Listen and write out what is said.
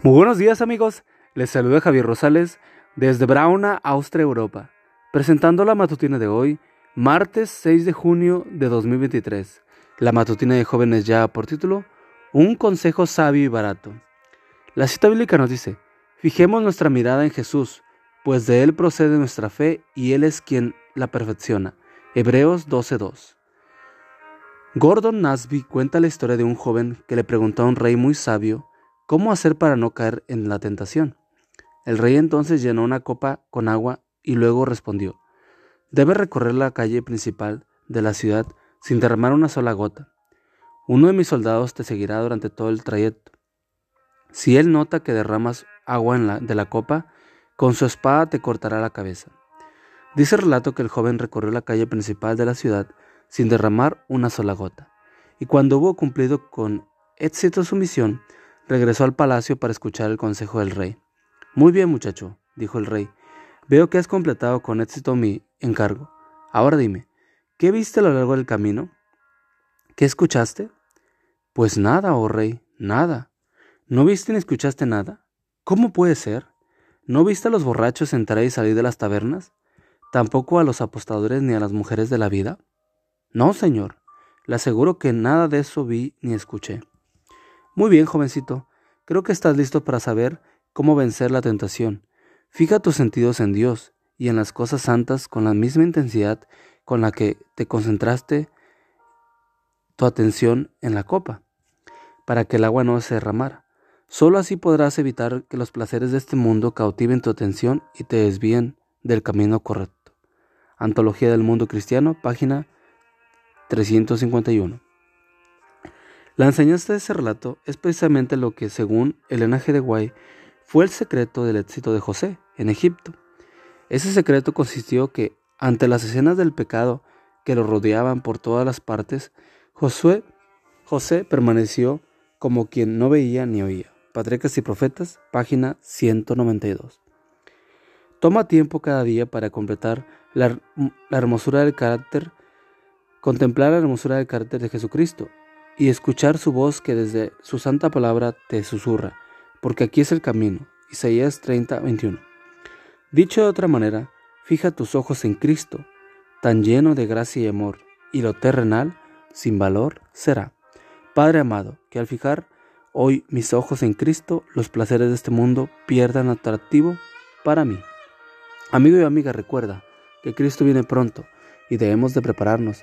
Muy buenos días amigos, les saluda Javier Rosales desde Brauna, Austria, Europa, presentando la matutina de hoy, martes 6 de junio de 2023. La matutina de jóvenes ya por título, Un consejo sabio y barato. La cita bíblica nos dice, fijemos nuestra mirada en Jesús, pues de Él procede nuestra fe y Él es quien la perfecciona. Hebreos 12.2. Gordon Nasby cuenta la historia de un joven que le preguntó a un rey muy sabio cómo hacer para no caer en la tentación. El rey entonces llenó una copa con agua y luego respondió, Debe recorrer la calle principal de la ciudad sin derramar una sola gota. Uno de mis soldados te seguirá durante todo el trayecto. Si él nota que derramas agua en la, de la copa, con su espada te cortará la cabeza. Dice el relato que el joven recorrió la calle principal de la ciudad sin derramar una sola gota. Y cuando hubo cumplido con éxito su misión, regresó al palacio para escuchar el consejo del rey. Muy bien, muchacho, dijo el rey, veo que has completado con éxito mi encargo. Ahora dime, ¿qué viste a lo largo del camino? ¿Qué escuchaste? Pues nada, oh rey, nada. ¿No viste ni escuchaste nada? ¿Cómo puede ser? ¿No viste a los borrachos entrar y salir de las tabernas? ¿Tampoco a los apostadores ni a las mujeres de la vida? No, señor, le aseguro que nada de eso vi ni escuché. Muy bien, jovencito, creo que estás listo para saber cómo vencer la tentación. Fija tus sentidos en Dios y en las cosas santas con la misma intensidad con la que te concentraste tu atención en la copa, para que el agua no se derramara. Solo así podrás evitar que los placeres de este mundo cautiven tu atención y te desvíen del camino correcto. Antología del Mundo Cristiano, página 351. La enseñanza de ese relato es precisamente lo que, según Elena G. de Guay, fue el secreto del éxito de José en Egipto. Ese secreto consistió que, ante las escenas del pecado que lo rodeaban por todas las partes, José permaneció como quien no veía ni oía. Patriarcas y Profetas, página 192. Toma tiempo cada día para completar la, la hermosura del carácter contemplar la hermosura del carácter de Jesucristo y escuchar su voz que desde su santa palabra te susurra, porque aquí es el camino. Isaías 30, 21. Dicho de otra manera, fija tus ojos en Cristo, tan lleno de gracia y amor, y lo terrenal, sin valor, será. Padre amado, que al fijar hoy mis ojos en Cristo, los placeres de este mundo pierdan atractivo para mí. Amigo y amiga, recuerda que Cristo viene pronto y debemos de prepararnos